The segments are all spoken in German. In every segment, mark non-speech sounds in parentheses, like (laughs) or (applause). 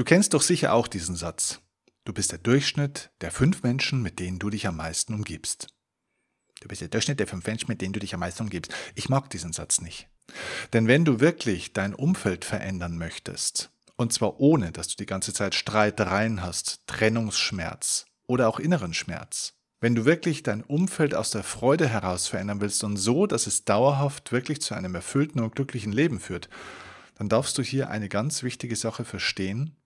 Du kennst doch sicher auch diesen Satz. Du bist der Durchschnitt der fünf Menschen, mit denen du dich am meisten umgibst. Du bist der Durchschnitt der fünf Menschen, mit denen du dich am meisten umgibst. Ich mag diesen Satz nicht. Denn wenn du wirklich dein Umfeld verändern möchtest, und zwar ohne, dass du die ganze Zeit Streitereien hast, Trennungsschmerz oder auch inneren Schmerz, wenn du wirklich dein Umfeld aus der Freude heraus verändern willst und so, dass es dauerhaft wirklich zu einem erfüllten und glücklichen Leben führt, dann darfst du hier eine ganz wichtige Sache verstehen,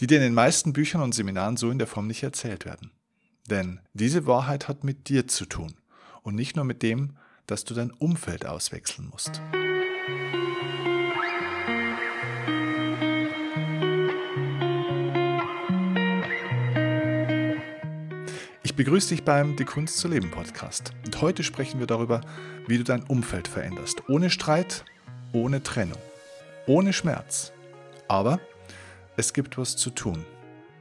die dir in den meisten Büchern und Seminaren so in der Form nicht erzählt werden. Denn diese Wahrheit hat mit dir zu tun und nicht nur mit dem, dass du dein Umfeld auswechseln musst. Ich begrüße dich beim Die Kunst zu leben Podcast. Und heute sprechen wir darüber, wie du dein Umfeld veränderst. Ohne Streit, ohne Trennung, ohne Schmerz. Aber es gibt was zu tun.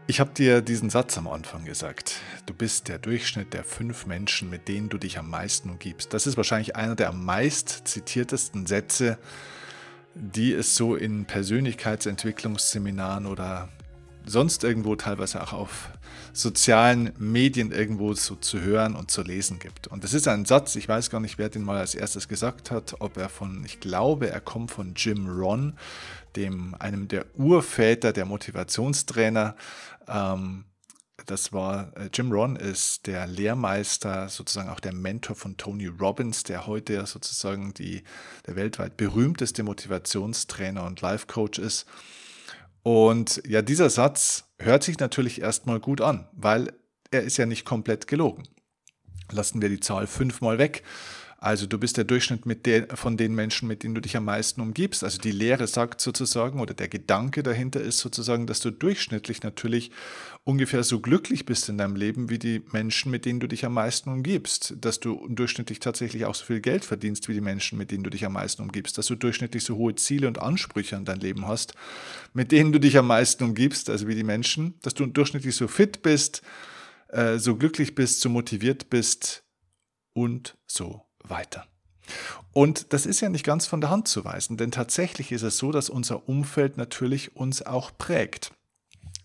Ich habe dir diesen Satz am Anfang gesagt. Du bist der Durchschnitt der fünf Menschen, mit denen du dich am meisten umgibst. Das ist wahrscheinlich einer der am meist zitiertesten Sätze, die es so in Persönlichkeitsentwicklungsseminaren oder sonst irgendwo teilweise auch auf sozialen Medien irgendwo so zu hören und zu lesen gibt. Und das ist ein Satz, ich weiß gar nicht, wer den mal als erstes gesagt hat, ob er von, ich glaube, er kommt von Jim Ron, dem, einem der Urväter der Motivationstrainer. Ähm, das war äh, Jim Ron ist der Lehrmeister, sozusagen auch der Mentor von Tony Robbins, der heute sozusagen die, der weltweit berühmteste Motivationstrainer und Life Coach ist. Und ja, dieser Satz hört sich natürlich erstmal gut an, weil er ist ja nicht komplett gelogen. Lassen wir die Zahl fünfmal weg. Also du bist der Durchschnitt mit der, von den Menschen, mit denen du dich am meisten umgibst. Also die Lehre sagt sozusagen, oder der Gedanke dahinter ist sozusagen, dass du durchschnittlich natürlich ungefähr so glücklich bist in deinem Leben wie die Menschen, mit denen du dich am meisten umgibst. Dass du durchschnittlich tatsächlich auch so viel Geld verdienst wie die Menschen, mit denen du dich am meisten umgibst. Dass du durchschnittlich so hohe Ziele und Ansprüche an dein Leben hast, mit denen du dich am meisten umgibst, also wie die Menschen. Dass du durchschnittlich so fit bist, äh, so glücklich bist, so motiviert bist und so weiter. Und das ist ja nicht ganz von der Hand zu weisen, denn tatsächlich ist es so, dass unser Umfeld natürlich uns auch prägt.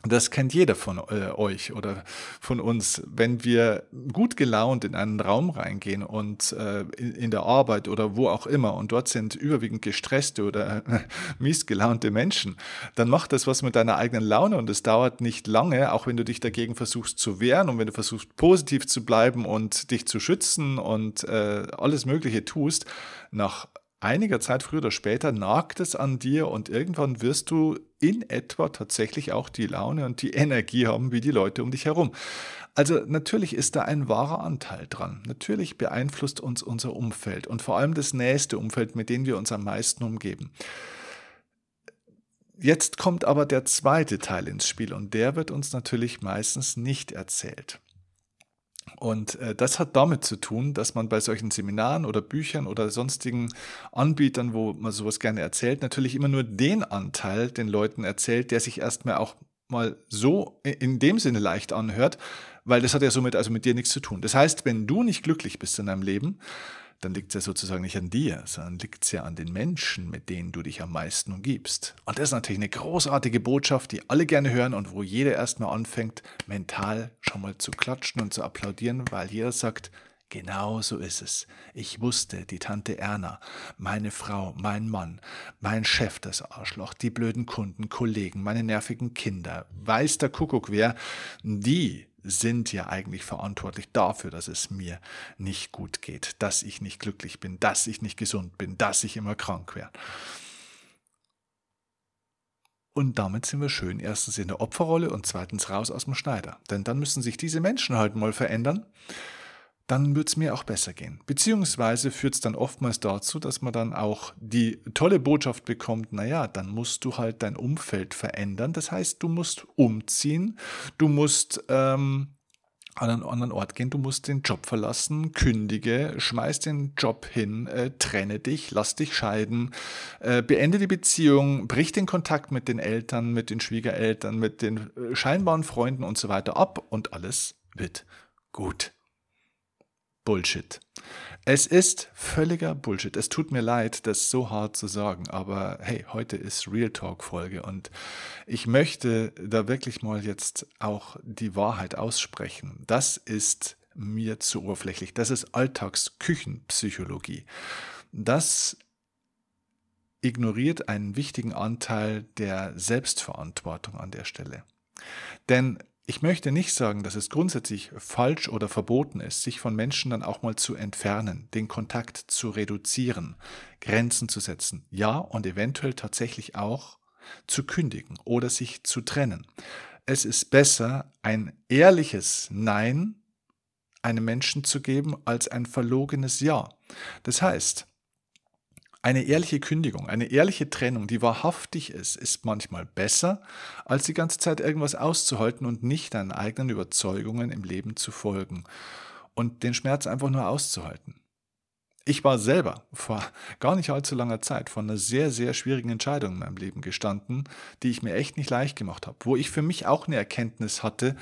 Das kennt jeder von äh, euch oder von uns. Wenn wir gut gelaunt in einen Raum reingehen und äh, in, in, der Arbeit oder wo auch immer und dort sind überwiegend gestresste oder äh, miesgelaunte Menschen, dann macht das was mit deiner eigenen Laune und es dauert nicht lange, auch wenn du dich dagegen versuchst zu wehren und wenn du versuchst positiv zu bleiben und dich zu schützen und äh, alles Mögliche tust, nach einiger Zeit früher oder später nagt es an dir und irgendwann wirst du in etwa tatsächlich auch die Laune und die (laughs) Energie haben wie die Leute um dich herum. Also natürlich ist da ein wahrer Anteil dran. Natürlich beeinflusst uns unser Umfeld und vor allem das nächste Umfeld, mit dem wir uns am meisten umgeben. Jetzt kommt aber der zweite Teil ins Spiel und der wird uns natürlich meistens nicht erzählt. Und äh, das hat damit zu tun, dass man bei solchen Seminaren oder Büchern oder sonstigen Anbietern, wo man sowas gerne erzählt, natürlich immer nur den Anteil den Leuten erzählt, der sich erstmal auch mal so in dem Sinne leicht anhört, weil das hat ja somit also mit dir nichts zu tun. Das heißt, wenn du nicht glücklich bist in deinem Leben, dann liegt es ja sozusagen nicht an dir, sondern liegt es ja an den Menschen, mit denen du dich am meisten umgibst. Und das ist natürlich eine großartige Botschaft, die alle gerne hören und wo jeder erstmal anfängt, mental schon mal zu klatschen und zu applaudieren, weil jeder sagt, Genau so ist es. Ich wusste, die Tante Erna, meine Frau, mein Mann, mein Chef, das Arschloch, die blöden Kunden, Kollegen, meine nervigen Kinder, weiß der Kuckuck wer, die sind ja eigentlich verantwortlich dafür, dass es mir nicht gut geht, dass ich nicht glücklich bin, dass ich nicht gesund bin, dass ich immer krank werde. Und damit sind wir schön erstens in der Opferrolle und zweitens raus aus dem Schneider. Denn dann müssen sich diese Menschen halt mal verändern dann wird es mir auch besser gehen. Beziehungsweise führt es dann oftmals dazu, dass man dann auch die tolle Botschaft bekommt, naja, dann musst du halt dein Umfeld verändern. Das heißt, du musst umziehen, du musst ähm, an einen anderen Ort gehen, du musst den Job verlassen, kündige, schmeiß den Job hin, äh, trenne dich, lass dich scheiden, äh, beende die Beziehung, brich den Kontakt mit den Eltern, mit den Schwiegereltern, mit den äh, scheinbaren Freunden und so weiter ab und alles wird gut. Bullshit. Es ist völliger Bullshit. Es tut mir leid, das so hart zu sagen, aber hey, heute ist Real Talk Folge und ich möchte da wirklich mal jetzt auch die Wahrheit aussprechen. Das ist mir zu oberflächlich. Das ist Alltagsküchenpsychologie. Das ignoriert einen wichtigen Anteil der Selbstverantwortung an der Stelle. Denn ich möchte nicht sagen, dass es grundsätzlich falsch oder verboten ist, sich von Menschen dann auch mal zu entfernen, den Kontakt zu reduzieren, Grenzen zu setzen, ja und eventuell tatsächlich auch zu kündigen oder sich zu trennen. Es ist besser, ein ehrliches Nein einem Menschen zu geben, als ein verlogenes Ja. Das heißt, eine ehrliche Kündigung, eine ehrliche Trennung, die wahrhaftig ist, ist manchmal besser, als die ganze Zeit irgendwas auszuhalten und nicht deinen eigenen Überzeugungen im Leben zu folgen und den Schmerz einfach nur auszuhalten. Ich war selber vor gar nicht allzu langer Zeit vor einer sehr, sehr schwierigen Entscheidung in meinem Leben gestanden, die ich mir echt nicht leicht gemacht habe, wo ich für mich auch eine Erkenntnis hatte,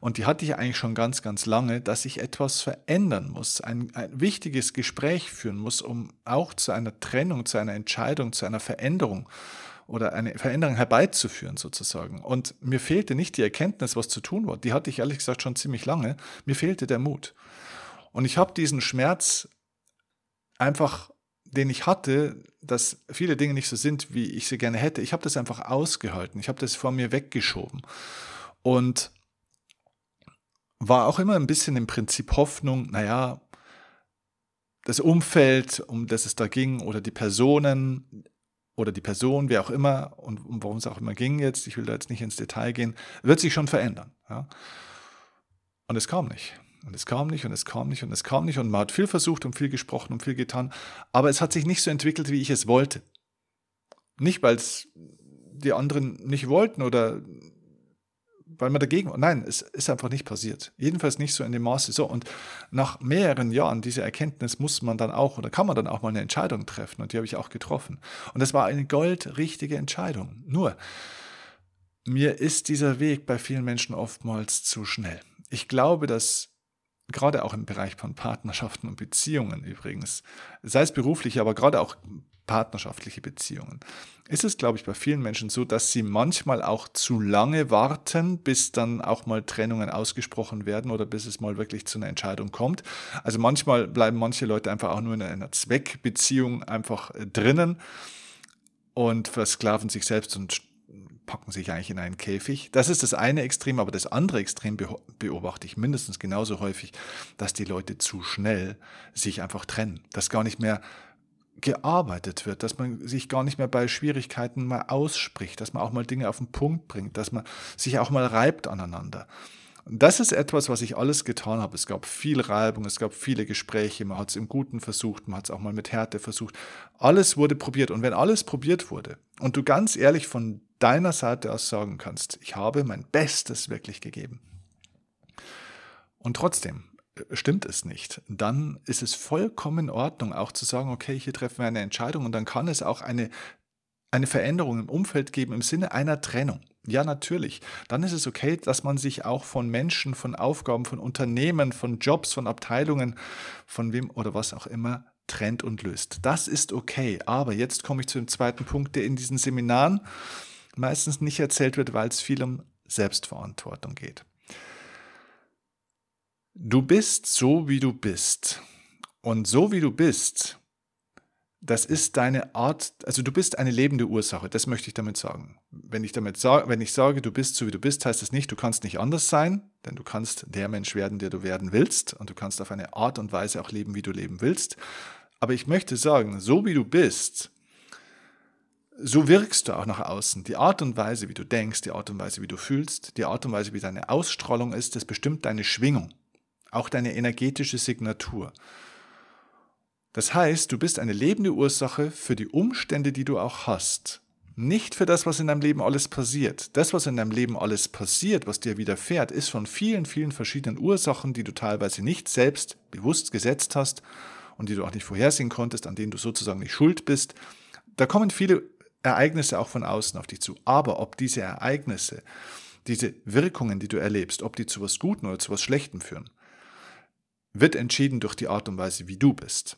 und die hatte ich eigentlich schon ganz, ganz lange, dass ich etwas verändern muss, ein, ein wichtiges Gespräch führen muss, um auch zu einer Trennung, zu einer Entscheidung, zu einer Veränderung oder eine Veränderung herbeizuführen sozusagen. Und mir fehlte nicht die Erkenntnis, was zu tun war. Die hatte ich ehrlich gesagt schon ziemlich lange. Mir fehlte der Mut. Und ich habe diesen Schmerz einfach, den ich hatte, dass viele Dinge nicht so sind, wie ich sie gerne hätte, ich habe das einfach ausgehalten. Ich habe das vor mir weggeschoben. Und war auch immer ein bisschen im Prinzip Hoffnung, naja, das Umfeld, um das es da ging, oder die Personen oder die Person, wer auch immer und um worum es auch immer ging jetzt, ich will da jetzt nicht ins Detail gehen, wird sich schon verändern. Ja? Und es kam nicht. Und es kam nicht und es kam nicht und es kam nicht und man hat viel versucht und viel gesprochen und viel getan, aber es hat sich nicht so entwickelt, wie ich es wollte. Nicht, weil es die anderen nicht wollten oder weil man dagegen war. Nein, es ist einfach nicht passiert. Jedenfalls nicht so in dem Maße. So, und nach mehreren Jahren dieser Erkenntnis muss man dann auch oder kann man dann auch mal eine Entscheidung treffen und die habe ich auch getroffen. Und das war eine goldrichtige Entscheidung. Nur, mir ist dieser Weg bei vielen Menschen oftmals zu schnell. Ich glaube, dass gerade auch im Bereich von Partnerschaften und Beziehungen übrigens, sei es berufliche, aber gerade auch partnerschaftliche Beziehungen, ist es, glaube ich, bei vielen Menschen so, dass sie manchmal auch zu lange warten, bis dann auch mal Trennungen ausgesprochen werden oder bis es mal wirklich zu einer Entscheidung kommt. Also manchmal bleiben manche Leute einfach auch nur in einer Zweckbeziehung einfach äh, drinnen und versklaven sich selbst und packen sich eigentlich in einen Käfig. Das ist das eine Extrem, aber das andere Extrem beobachte ich mindestens genauso häufig, dass die Leute zu schnell sich einfach trennen, dass gar nicht mehr gearbeitet wird, dass man sich gar nicht mehr bei Schwierigkeiten mal ausspricht, dass man auch mal Dinge auf den Punkt bringt, dass man sich auch mal reibt aneinander. Das ist etwas, was ich alles getan habe. Es gab viel Reibung, es gab viele Gespräche, man hat es im Guten versucht, man hat es auch mal mit Härte versucht. Alles wurde probiert. Und wenn alles probiert wurde und du ganz ehrlich von deiner Seite aus sagen kannst, ich habe mein Bestes wirklich gegeben. Und trotzdem äh, stimmt es nicht, dann ist es vollkommen in Ordnung, auch zu sagen, okay, hier treffen wir eine Entscheidung und dann kann es auch eine, eine Veränderung im Umfeld geben im Sinne einer Trennung. Ja, natürlich. Dann ist es okay, dass man sich auch von Menschen, von Aufgaben, von Unternehmen, von Jobs, von Abteilungen, von wem oder was auch immer trennt und löst. Das ist okay. Aber jetzt komme ich zu dem zweiten Punkt, der in diesen Seminaren meistens nicht erzählt wird, weil es viel um Selbstverantwortung geht. Du bist so, wie du bist. Und so, wie du bist, das ist deine Art, also du bist eine lebende Ursache, das möchte ich damit sagen. Wenn ich damit sage, wenn ich sage, du bist so wie du bist, heißt das nicht, du kannst nicht anders sein, denn du kannst der Mensch werden, der du werden willst und du kannst auf eine Art und Weise auch leben, wie du leben willst. Aber ich möchte sagen, so wie du bist, so wirkst du auch nach außen. Die Art und Weise, wie du denkst, die Art und Weise, wie du fühlst, die Art und Weise, wie deine Ausstrahlung ist, das bestimmt deine Schwingung, auch deine energetische Signatur. Das heißt, du bist eine lebende Ursache für die Umstände, die du auch hast. Nicht für das, was in deinem Leben alles passiert. Das, was in deinem Leben alles passiert, was dir widerfährt, ist von vielen, vielen verschiedenen Ursachen, die du teilweise nicht selbst bewusst gesetzt hast und die du auch nicht vorhersehen konntest, an denen du sozusagen nicht schuld bist. Da kommen viele Ereignisse auch von außen auf dich zu. Aber ob diese Ereignisse, diese Wirkungen, die du erlebst, ob die zu was Guten oder zu was Schlechtem führen, wird entschieden durch die Art und Weise, wie du bist.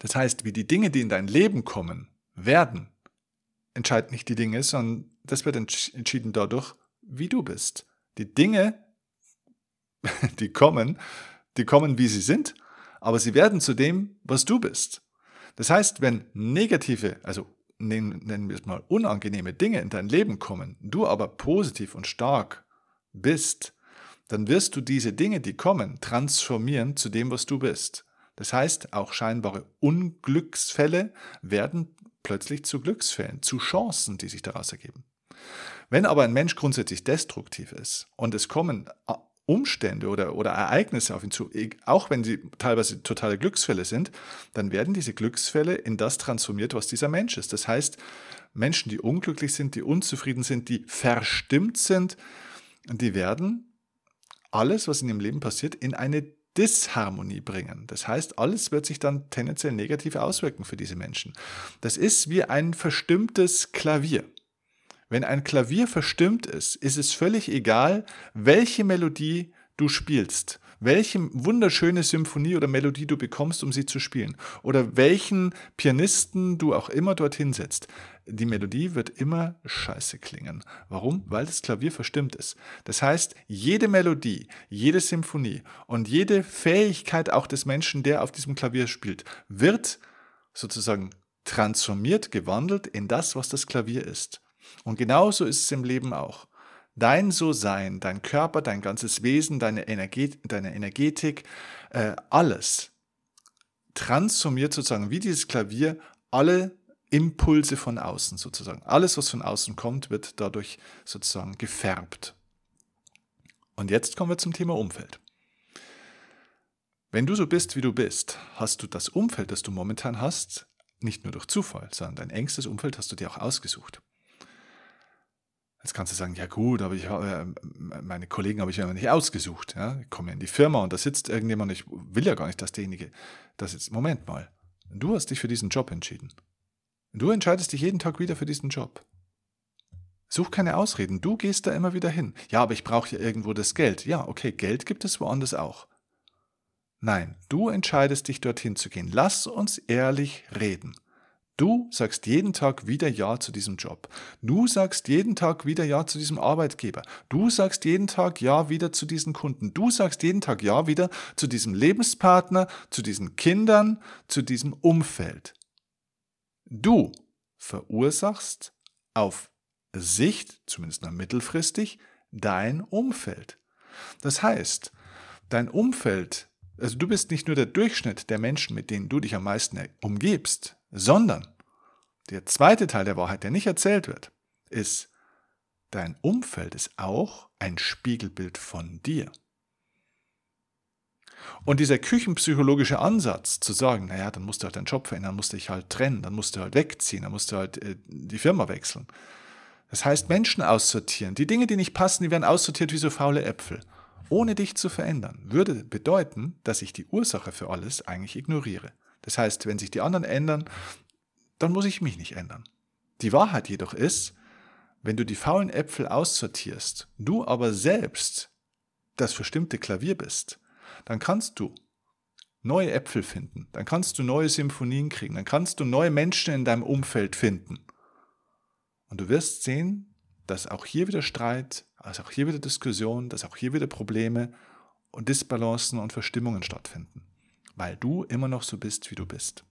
Das heißt, wie die Dinge, die in dein Leben kommen, werden, entscheidet nicht die Dinge, sondern das wird entschieden dadurch, wie du bist. Die Dinge, (laughs) die kommen, die kommen, wie sie sind, aber sie werden zu dem, was du bist. Das heißt, wenn negative, also nennen wir es mal unangenehme Dinge in dein Leben kommen, du aber positiv und stark bist, dann wirst du diese Dinge, die kommen, transformieren zu dem, was du bist. Das heißt, auch scheinbare Unglücksfälle werden plötzlich zu Glücksfällen, zu Chancen, die sich daraus ergeben. Wenn aber ein Mensch grundsätzlich destruktiv ist und es kommen Umstände oder, oder Ereignisse auf ihn zu, auch wenn sie teilweise totale Glücksfälle sind, dann werden diese Glücksfälle in das transformiert, was dieser Mensch ist. Das heißt, Menschen, die unglücklich sind, die unzufrieden sind, die verstimmt sind, die werden alles, was in ihrem Leben passiert, in eine Disharmonie bringen. Das heißt, alles wird sich dann tendenziell negativ auswirken für diese Menschen. Das ist wie ein verstimmtes Klavier. Wenn ein Klavier verstimmt ist, ist es völlig egal, welche Melodie du spielst, welche wunderschöne Symphonie oder Melodie du bekommst, um sie zu spielen, oder welchen Pianisten du auch immer dorthin setzt. Die Melodie wird immer scheiße klingen. Warum? Weil das Klavier verstimmt ist. Das heißt, jede Melodie, jede Symphonie und jede Fähigkeit auch des Menschen, der auf diesem Klavier spielt, wird sozusagen transformiert, gewandelt in das, was das Klavier ist. Und genauso ist es im Leben auch. Dein So-Sein, dein Körper, dein ganzes Wesen, deine, Energet deine Energetik, äh, alles transformiert sozusagen wie dieses Klavier alle Impulse von außen sozusagen. Alles, was von außen kommt, wird dadurch sozusagen gefärbt. Und jetzt kommen wir zum Thema Umfeld. Wenn du so bist, wie du bist, hast du das Umfeld, das du momentan hast, nicht nur durch Zufall, sondern dein engstes Umfeld hast du dir auch ausgesucht. Jetzt kannst du sagen, ja gut, aber ich, äh, meine Kollegen habe ich ja nicht ausgesucht. Ja? Ich komme in die Firma und da sitzt irgendjemand, ich will ja gar nicht, dass derjenige das jetzt. Moment mal, du hast dich für diesen Job entschieden. Du entscheidest dich jeden Tag wieder für diesen Job. Such keine Ausreden, du gehst da immer wieder hin. Ja, aber ich brauche ja irgendwo das Geld. Ja, okay, Geld gibt es woanders auch. Nein, du entscheidest dich dorthin zu gehen. Lass uns ehrlich reden. Du sagst jeden Tag wieder Ja zu diesem Job. Du sagst jeden Tag wieder Ja zu diesem Arbeitgeber. Du sagst jeden Tag Ja wieder zu diesen Kunden. Du sagst jeden Tag Ja wieder zu diesem Lebenspartner, zu diesen Kindern, zu diesem Umfeld. Du verursachst auf Sicht, zumindest noch mittelfristig, dein Umfeld. Das heißt, dein Umfeld, also du bist nicht nur der Durchschnitt der Menschen, mit denen du dich am meisten umgibst, sondern der zweite Teil der Wahrheit, der nicht erzählt wird, ist, dein Umfeld ist auch ein Spiegelbild von dir. Und dieser küchenpsychologische Ansatz, zu sagen, naja, dann musst du halt deinen Job verändern, musst dich halt trennen, dann musst du halt wegziehen, dann musst du halt äh, die Firma wechseln. Das heißt, Menschen aussortieren. Die Dinge, die nicht passen, die werden aussortiert wie so faule Äpfel. Ohne dich zu verändern, würde bedeuten, dass ich die Ursache für alles eigentlich ignoriere. Das heißt, wenn sich die anderen ändern, dann muss ich mich nicht ändern. Die Wahrheit jedoch ist, wenn du die faulen Äpfel aussortierst, du aber selbst das verstimmte Klavier bist, dann kannst du neue Äpfel finden, dann kannst du neue Symphonien kriegen, dann kannst du neue Menschen in deinem Umfeld finden. Und du wirst sehen, dass auch hier wieder Streit, dass auch hier wieder Diskussion, dass auch hier wieder Probleme und Disbalancen und Verstimmungen stattfinden weil du immer noch so bist, wie du bist.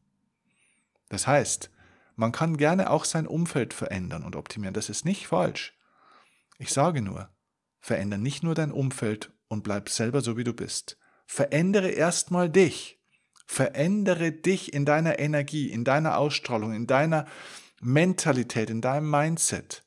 Das heißt, man kann gerne auch sein Umfeld verändern und optimieren. Das ist nicht falsch. Ich sage nur, verändere nicht nur dein Umfeld und bleib selber so, wie du bist. Verändere erstmal dich. Verändere dich in deiner Energie, in deiner Ausstrahlung, in deiner Mentalität, in deinem Mindset.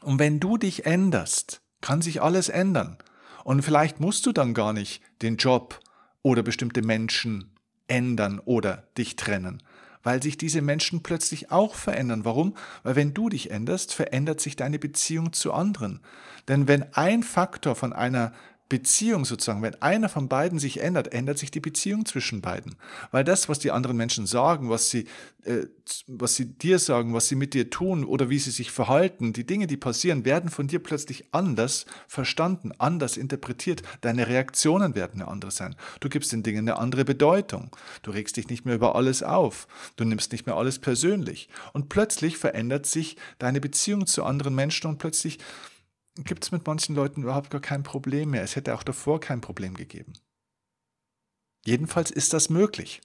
Und wenn du dich änderst, kann sich alles ändern. Und vielleicht musst du dann gar nicht den Job oder bestimmte Menschen ändern oder dich trennen, weil sich diese Menschen plötzlich auch verändern. Warum? Weil wenn du dich änderst, verändert sich deine Beziehung zu anderen. Denn wenn ein Faktor von einer Beziehung sozusagen, wenn einer von beiden sich ändert, ändert sich die Beziehung zwischen beiden. Weil das, was die anderen Menschen sagen, was sie, äh, was sie dir sagen, was sie mit dir tun oder wie sie sich verhalten, die Dinge, die passieren, werden von dir plötzlich anders verstanden, anders interpretiert. Deine Reaktionen werden eine andere sein. Du gibst den Dingen eine andere Bedeutung. Du regst dich nicht mehr über alles auf. Du nimmst nicht mehr alles persönlich. Und plötzlich verändert sich deine Beziehung zu anderen Menschen und plötzlich gibt es mit manchen Leuten überhaupt gar kein Problem mehr. Es hätte auch davor kein Problem gegeben. Jedenfalls ist das möglich.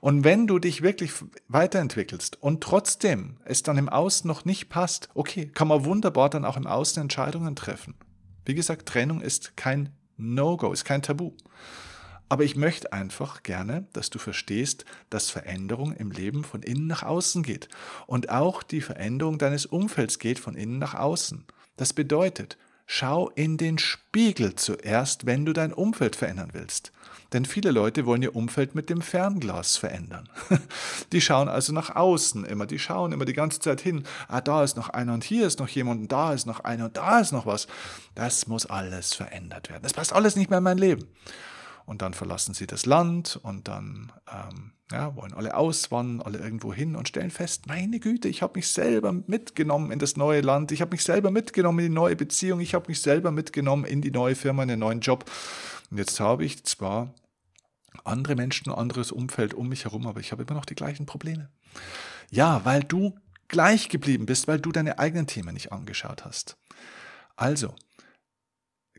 Und wenn du dich wirklich weiterentwickelst und trotzdem es dann im Außen noch nicht passt, okay, kann man wunderbar dann auch im Außen Entscheidungen treffen. Wie gesagt, Trennung ist kein No-Go, ist kein Tabu. Aber ich möchte einfach gerne, dass du verstehst, dass Veränderung im Leben von innen nach außen geht. Und auch die Veränderung deines Umfelds geht von innen nach außen. Das bedeutet, schau in den Spiegel zuerst, wenn du dein Umfeld verändern willst. Denn viele Leute wollen ihr Umfeld mit dem Fernglas verändern. (laughs) Die schauen also nach außen immer, die schauen immer die ganze Zeit hin. Ah, da ist noch einer und hier ist noch jemand und da ist noch einer und da ist noch was. Das muss alles verändert werden. Das passt alles nicht mehr in mein Leben und dann verlassen sie das Land und dann ähm, ja, wollen alle auswandern, alle irgendwo hin und stellen fest, meine Güte, ich habe mich selber mitgenommen in das neue Land, ich habe mich selber mitgenommen in die neue Beziehung, ich habe mich selber mitgenommen in die neue Firma, in den neuen Job. Und jetzt habe ich zwar andere Menschen, anderes Umfeld um mich herum, aber ich habe immer noch die gleichen Probleme. Ja, weil du gleich geblieben bist, weil du deine eigenen Themen nicht angeschaut hast. Also,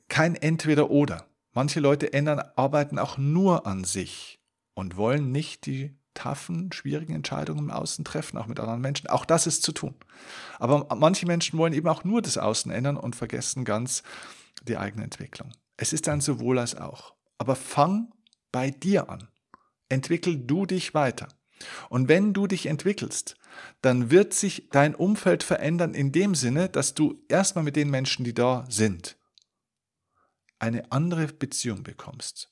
kein Entweder-Oder. Manche Leute ändern, arbeiten auch nur an sich und wollen nicht die taffen, schwierigen Entscheidungen im Außen treffen, auch mit anderen Menschen. Auch das ist zu tun. Aber manche Menschen wollen eben auch nur das Außen ändern und vergessen ganz die eigene Entwicklung. Es ist ein sowohl als auch. Aber fang bei dir an. Entwickel du dich weiter. Und wenn du dich entwickelst, dann wird sich dein Umfeld verändern in dem Sinne, dass du erstmal mit den Menschen, die da sind, eine andere Beziehung bekommst.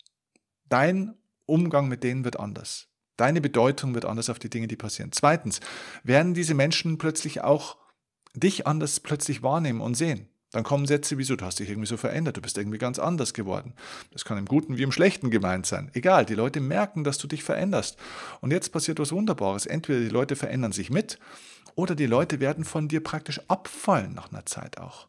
Dein Umgang mit denen wird anders. Deine Bedeutung wird anders auf die Dinge, die passieren. Zweitens, werden diese Menschen plötzlich auch dich anders plötzlich wahrnehmen und sehen. Dann kommen Sätze wie so, du hast dich irgendwie so verändert, du bist irgendwie ganz anders geworden. Das kann im Guten wie im Schlechten gemeint sein. Egal, die Leute merken, dass du dich veränderst. Und jetzt passiert was Wunderbares. Entweder die Leute verändern sich mit oder die Leute werden von dir praktisch abfallen nach einer Zeit auch.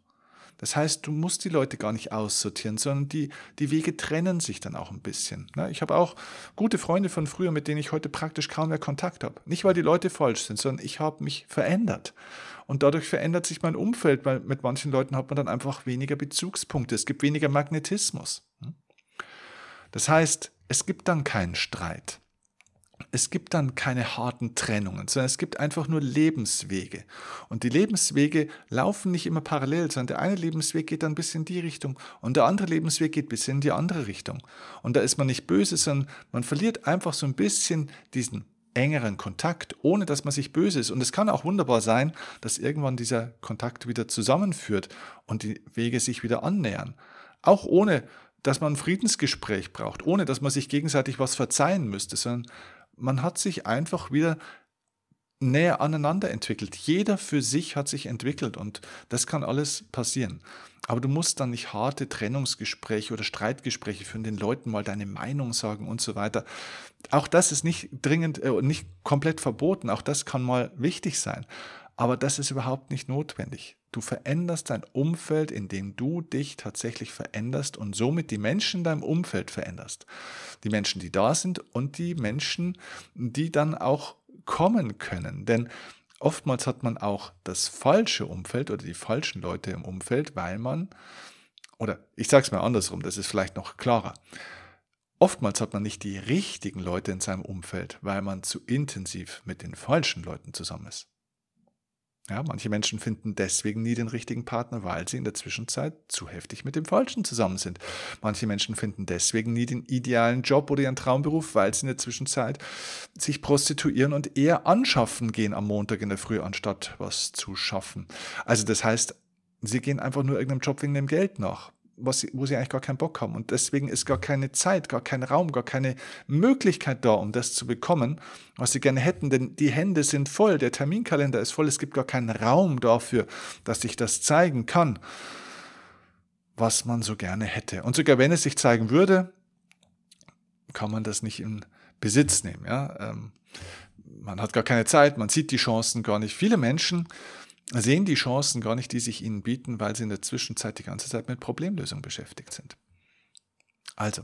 Das heißt, du musst die Leute gar nicht aussortieren, sondern die, die Wege trennen sich dann auch ein bisschen. Ne? Ich habe auch gute Freunde von früher, mit denen ich heute praktisch kaum mehr Kontakt habe. Nicht, weil die Leute falsch sind, sondern ich habe mich verändert. Und dadurch verändert sich mein Umfeld, weil mit manchen Leuten hat man dann einfach weniger Bezugspunkte. Es gibt weniger Magnetismus. Hm? Das heißt, es gibt dann keinen Streit es gibt dann keine harten Trennungen, sondern es gibt einfach nur Lebenswege. Und die Lebenswege laufen nicht immer parallel, sondern der eine Lebensweg geht dann bis in die Richtung und der andere Lebensweg geht bis in die andere Richtung. Und da ist man nicht böse, sondern man verliert einfach so ein bisschen diesen engeren Kontakt, ohne dass man sich böse ist. Und es kann auch wunderbar sein, dass irgendwann dieser Kontakt wieder zusammenführt und die Wege sich wieder annähern. Auch ohne, dass man ein Friedensgespräch braucht, ohne dass man sich gegenseitig was verzeihen müsste, sondern man hat sich einfach wieder näher aneinander entwickelt. Jeder für sich hat sich entwickelt und das kann alles passieren. Aber du musst dann nicht harte Trennungsgespräche oder Streitgespräche führen, den Leuten mal deine Meinung sagen und so weiter. Auch das ist nicht dringend, äh, nicht komplett verboten. Auch das kann mal wichtig sein. Aber das ist überhaupt nicht notwendig. Du veränderst dein Umfeld, indem du dich tatsächlich veränderst und somit die Menschen in deinem Umfeld veränderst. Die Menschen, die da sind und die Menschen, die dann auch kommen können. Denn oftmals hat man auch das falsche Umfeld oder die falschen Leute im Umfeld, weil man, oder ich sage es mal andersrum, das ist vielleicht noch klarer. Oftmals hat man nicht die richtigen Leute in seinem Umfeld, weil man zu intensiv mit den falschen Leuten zusammen ist. Ja, manche Menschen finden deswegen nie den richtigen Partner, weil sie in der Zwischenzeit zu heftig mit dem Falschen zusammen sind. Manche Menschen finden deswegen nie den idealen Job oder ihren Traumberuf, weil sie in der Zwischenzeit sich prostituieren und eher anschaffen gehen am Montag in der Früh, anstatt was zu schaffen. Also das heißt, sie gehen einfach nur irgendeinem Job wegen dem Geld nach was wo sie eigentlich gar keinen Bock haben. Und deswegen ist gar keine Zeit, gar kein Raum, gar keine Möglichkeit da, um das zu bekommen, was sie gerne hätten. Denn die Hände sind voll, der Terminkalender ist voll, es gibt gar keinen Raum dafür, dass ich das zeigen kann. was man so gerne hätte. Und sogar wenn es sich zeigen würde, kann man das nicht in Besitz nehmen. Ja? Ähm, man hat gar keine Zeit, man sieht die Chancen gar nicht. Viele Menschen sehen die Chancen gar nicht, die sich ihnen bieten, weil sie in der Zwischenzeit die ganze Zeit mit Problemlösung beschäftigt sind. Also,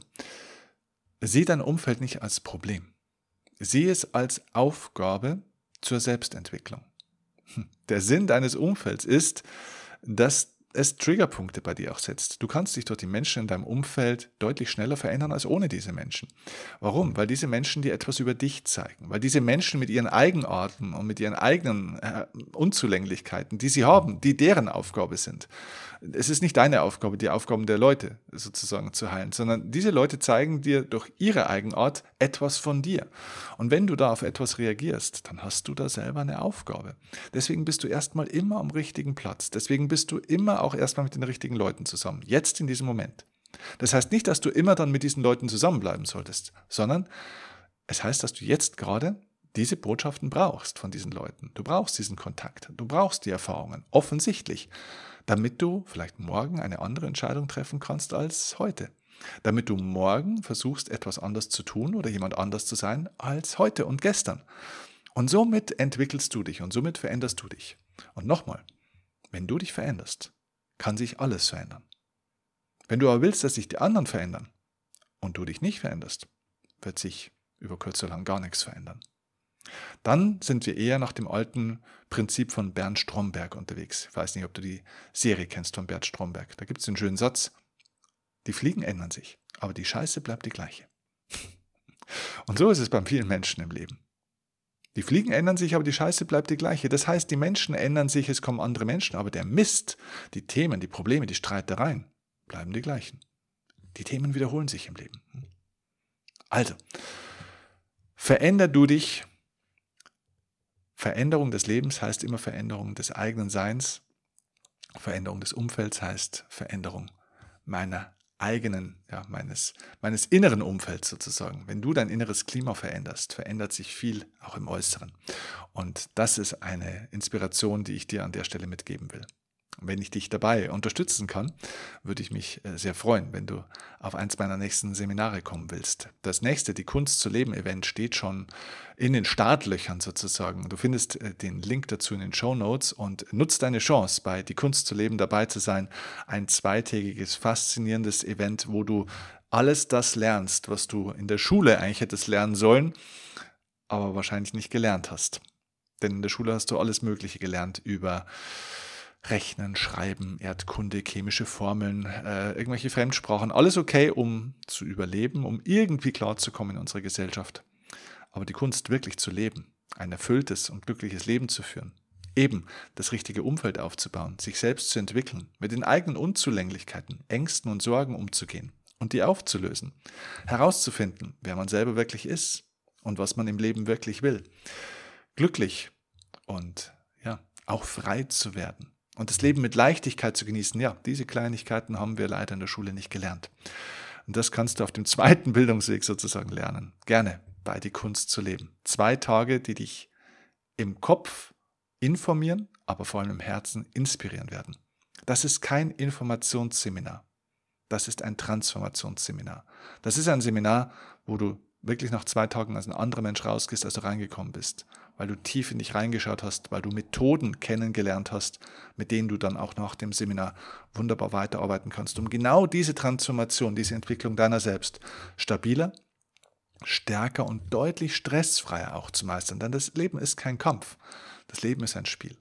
sieh dein Umfeld nicht als Problem. Sieh es als Aufgabe zur Selbstentwicklung. Hm, der Sinn deines Umfelds ist, dass es Triggerpunkte bei dir auch setzt. Du kannst dich durch die Menschen in deinem Umfeld deutlich schneller verändern als ohne diese Menschen. Warum? Weil diese Menschen dir etwas über dich zeigen. Weil diese Menschen mit ihren Eigenarten und mit ihren eigenen äh, Unzulänglichkeiten, die sie haben, die deren Aufgabe sind. Es ist nicht deine Aufgabe, die Aufgaben der Leute sozusagen zu heilen, sondern diese Leute zeigen dir durch ihre Eigenart etwas von dir. Und wenn du da auf etwas reagierst, dann hast du da selber eine Aufgabe. Deswegen bist du erstmal immer am richtigen Platz. Deswegen bist du immer auch erstmal mit den richtigen Leuten zusammen. Jetzt in diesem Moment. Das heißt nicht, dass du immer dann mit diesen Leuten zusammenbleiben solltest, sondern es heißt, dass du jetzt gerade diese Botschaften brauchst von diesen Leuten. Du brauchst diesen Kontakt, du brauchst die Erfahrungen, offensichtlich, damit du vielleicht morgen eine andere Entscheidung treffen kannst als heute. Damit du morgen versuchst, etwas anders zu tun oder jemand anders zu sein als heute und gestern. Und somit entwickelst du dich und somit veränderst du dich. Und nochmal, wenn du dich veränderst, kann sich alles verändern. Wenn du aber willst, dass sich die anderen verändern und du dich nicht veränderst, wird sich über kurz oder lang gar nichts verändern. Dann sind wir eher nach dem alten Prinzip von Bernd Stromberg unterwegs. Ich weiß nicht, ob du die Serie kennst von Bernd Stromberg. Da gibt es den schönen Satz, die Fliegen ändern sich, aber die Scheiße bleibt die gleiche. (laughs) Und so ist es bei vielen Menschen im Leben. Die Fliegen ändern sich, aber die Scheiße bleibt die gleiche. Das heißt, die Menschen ändern sich, es kommen andere Menschen, aber der Mist, die Themen, die Probleme, die Streitereien bleiben die gleichen. Die Themen wiederholen sich im Leben. Also, veränder du dich. Veränderung des Lebens heißt immer Veränderung des eigenen Seins. Veränderung des Umfelds heißt Veränderung meiner eigenen, ja, meines, meines inneren Umfelds sozusagen. Wenn du dein inneres Klima veränderst, verändert sich viel auch im Äußeren. Und das ist eine Inspiration, die ich dir an der Stelle mitgeben will. Wenn ich dich dabei unterstützen kann, würde ich mich äh, sehr freuen, wenn du auf eins meiner nächsten Seminare kommen willst. Das nächste, die Kunst zu leben Event, steht schon in den Startlöchern sozusagen. Du findest äh, den Link dazu in den Show Notes und nutzt deine Chance, bei die Kunst zu leben dabei zu sein. Ein zweitägiges, faszinierendes Event, wo du alles das lernst, was du in der Schule eigentlich hättest lernen sollen, aber wahrscheinlich nicht gelernt hast. Denn in der Schule hast du alles Mögliche gelernt über Rechnen, Schreiben, Erdkunde, chemische Formeln, äh, irgendwelche Fremdsprachen, alles okay, um zu überleben, um irgendwie klarzukommen in unserer Gesellschaft. Aber die Kunst wirklich zu leben, ein erfülltes und glückliches Leben zu führen, eben das richtige Umfeld aufzubauen, sich selbst zu entwickeln, mit den eigenen Unzulänglichkeiten, Ängsten und Sorgen umzugehen und die aufzulösen, herauszufinden, wer man selber wirklich ist und was man im Leben wirklich will, glücklich und ja, auch frei zu werden und das Leben mit Leichtigkeit zu genießen, ja, diese Kleinigkeiten haben wir leider in der Schule nicht gelernt. Und das kannst du auf dem (laughs) zweiten Bildungsweg sozusagen lernen. Gerne bei die Kunst zu leben. Zwei Tage, die dich im Kopf informieren, aber vor allem im Herzen inspirieren werden. Das ist kein Informationsseminar. Das ist ein Transformationsseminar. Das ist ein Seminar, wo du wirklich nach zwei Tagen als ein anderer Mensch rausgehst, als du reingekommen bist weil du tief in dich reingeschaut hast, weil du Methoden kennengelernt hast, mit denen du dann auch nach dem Seminar wunderbar weiterarbeiten kannst, um genau diese Transformation, diese Entwicklung deiner selbst stabiler, stärker und deutlich stressfreier auch zu meistern. Denn das Leben ist kein Kampf, das Leben ist ein Spiel.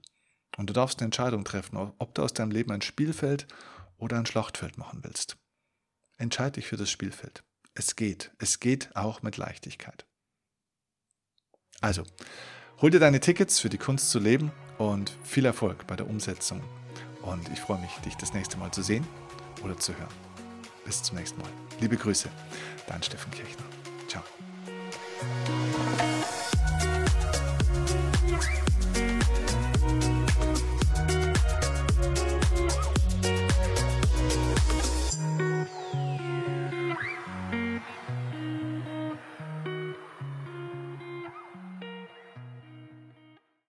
Und du darfst eine Entscheidung treffen, ob du aus deinem Leben ein Spielfeld oder ein Schlachtfeld machen willst. Entscheide dich für das Spielfeld. Es geht. Es geht auch mit Leichtigkeit. Also, Hol dir deine Tickets für die Kunst zu leben und viel Erfolg bei der Umsetzung. Und ich freue mich, dich das nächste Mal zu sehen oder zu hören. Bis zum nächsten Mal. Liebe Grüße, dein Steffen Kirchner. Ciao.